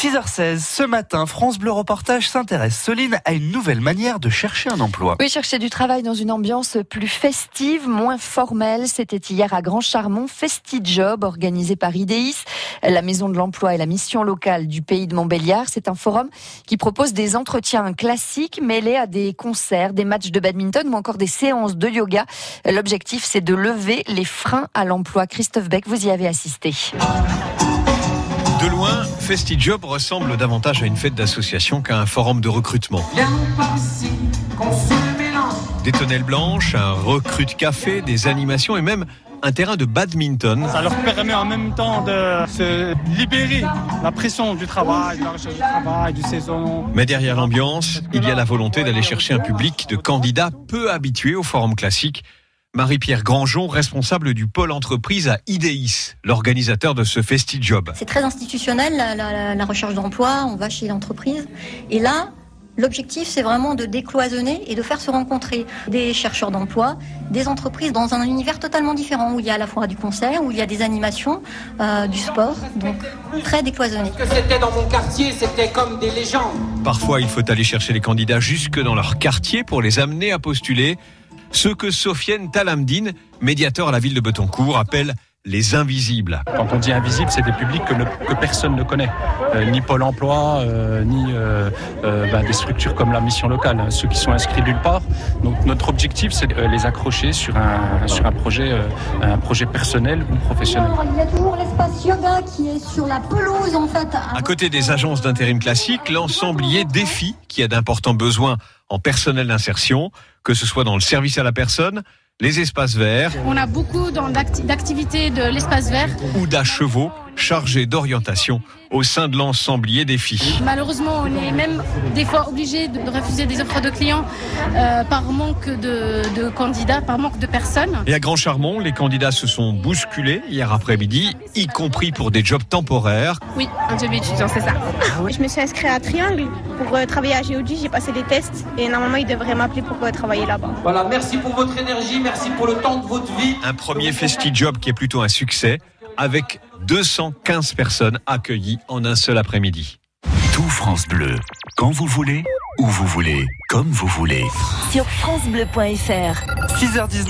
6h16, ce matin, France Bleu Reportage s'intéresse, Soline, à une nouvelle manière de chercher un emploi. Oui, chercher du travail dans une ambiance plus festive, moins formelle. C'était hier à Grand Charmont, FestiJob, organisé par IDEIS, la Maison de l'Emploi et la Mission locale du pays de Montbéliard. C'est un forum qui propose des entretiens classiques mêlés à des concerts, des matchs de badminton ou encore des séances de yoga. L'objectif, c'est de lever les freins à l'emploi. Christophe Beck, vous y avez assisté. De FestiJob ressemble davantage à une fête d'association qu'à un forum de recrutement. Des tonnelles blanches, un recrute café, des animations et même un terrain de badminton. Ça leur permet en même temps de se libérer la pression du travail, de la recherche du travail, du saison. Mais derrière l'ambiance, il y a la volonté d'aller chercher un public de candidats peu habitués au forum classique Marie-Pierre Grandjean, responsable du pôle entreprise à IDEIS, l'organisateur de ce FestiJob. C'est très institutionnel, la, la, la recherche d'emploi, on va chez l'entreprise. Et là, L'objectif, c'est vraiment de décloisonner et de faire se rencontrer des chercheurs d'emploi, des entreprises dans un univers totalement différent, où il y a à la fois du concert, où il y a des animations, euh, du sport, donc très décloisonné. Ce que c'était dans mon quartier, c'était comme des légendes. Parfois, il faut aller chercher les candidats jusque dans leur quartier pour les amener à postuler ce que Sofiane Talamdine, médiateur à la ville de Betoncourt, appelle les invisibles. Quand on dit invisible, c'est des publics que, ne, que, personne ne connaît, euh, ni Pôle Emploi, euh, ni euh, ben, des structures comme la mission locale, hein, ceux qui sont inscrits nulle part. Donc notre objectif, c'est de les accrocher sur un sur un projet un projet personnel ou professionnel. Il y a toujours l'espace yoga qui est sur la pelouse en fait. À côté des agences d'intérim classiques, l'ensemblier Défi, qui a d'importants besoins en personnel d'insertion, que ce soit dans le service à la personne, les espaces verts. On a beaucoup d'activités de l'espace vert. Ou d'achevaux chargés d'orientation au sein de l'ensemblier des filles. Malheureusement, on est même des fois obligé de refuser des offres de clients euh, par manque de, de, candidats, par manque de personnes. Et à Grand Charmont, les candidats se sont bousculés hier après-midi, y compris pour des jobs temporaires. Oui, un job étudiant, c'est ça. Je me suis inscrit à Triangle pour euh, travailler à Géodie, j'ai passé des tests et normalement ils devraient m'appeler pour euh, travailler là-bas. Voilà, merci pour votre énergie, merci pour le temps de votre vie. Un premier festi-job qui est plutôt un succès avec 215 personnes accueillies en un seul après-midi. Tout France Bleu, quand vous voulez, où vous voulez, comme vous voulez. Sur francebleu.fr. 6h19.